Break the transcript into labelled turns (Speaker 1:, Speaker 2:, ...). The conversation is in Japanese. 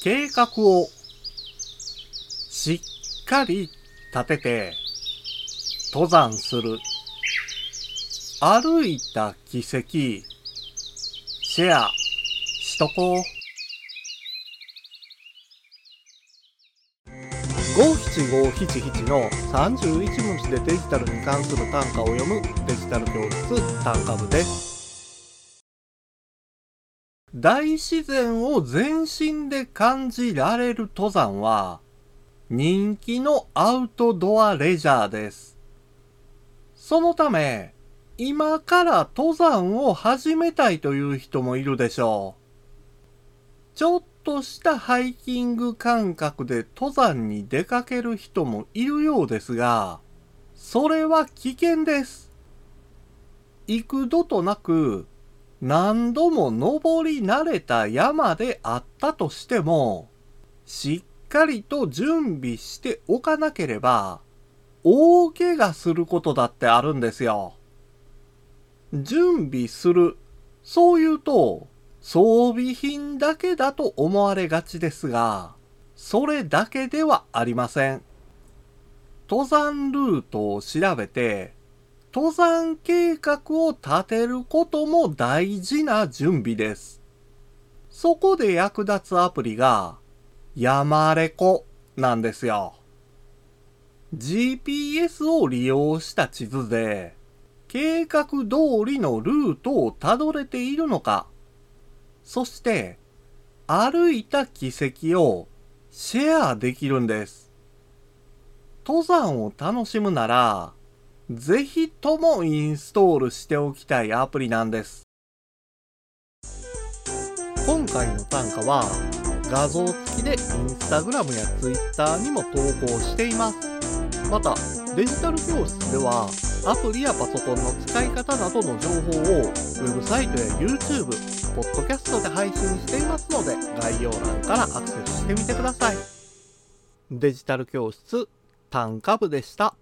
Speaker 1: 計画をしっかり立てて登山する。歩いた軌跡シェアしとこう。五七五七七の31文字でデジタルに関する単価を読むデジタル教室単価部です。大自然を全身で感じられる登山は人気のアウトドアレジャーです。そのため、今から登山を始めたいという人もいるでしょう。ちょっとしたハイキング感覚で登山に出かける人もいるようですが、それは危険です。幾度となく何度も登り慣れた山であったとしても、しっかりと準備しておかなければ、大怪我することだってあるんですよ。準備する。そう言うと、装備品だけだと思われがちですが、それだけではありません。登山ルートを調べて、登山計画を立てることも大事な準備です。そこで役立つアプリが、山レコなんですよ。GPS を利用した地図で、計画通りのルートをたどれているのか、そして歩いた軌跡をシェアできるんです。登山を楽しむなら、ぜひともインストールしておきたいアプリなんです。今回の単価は画像付きでインスタグラムやツイッターにも投稿しています。また、デジタル教室ではアプリやパソコンの使い方などの情報をウェブサイトや YouTube、ポッドキャストで配信していますので概要欄からアクセスしてみてください。デジタル教室単価部でした。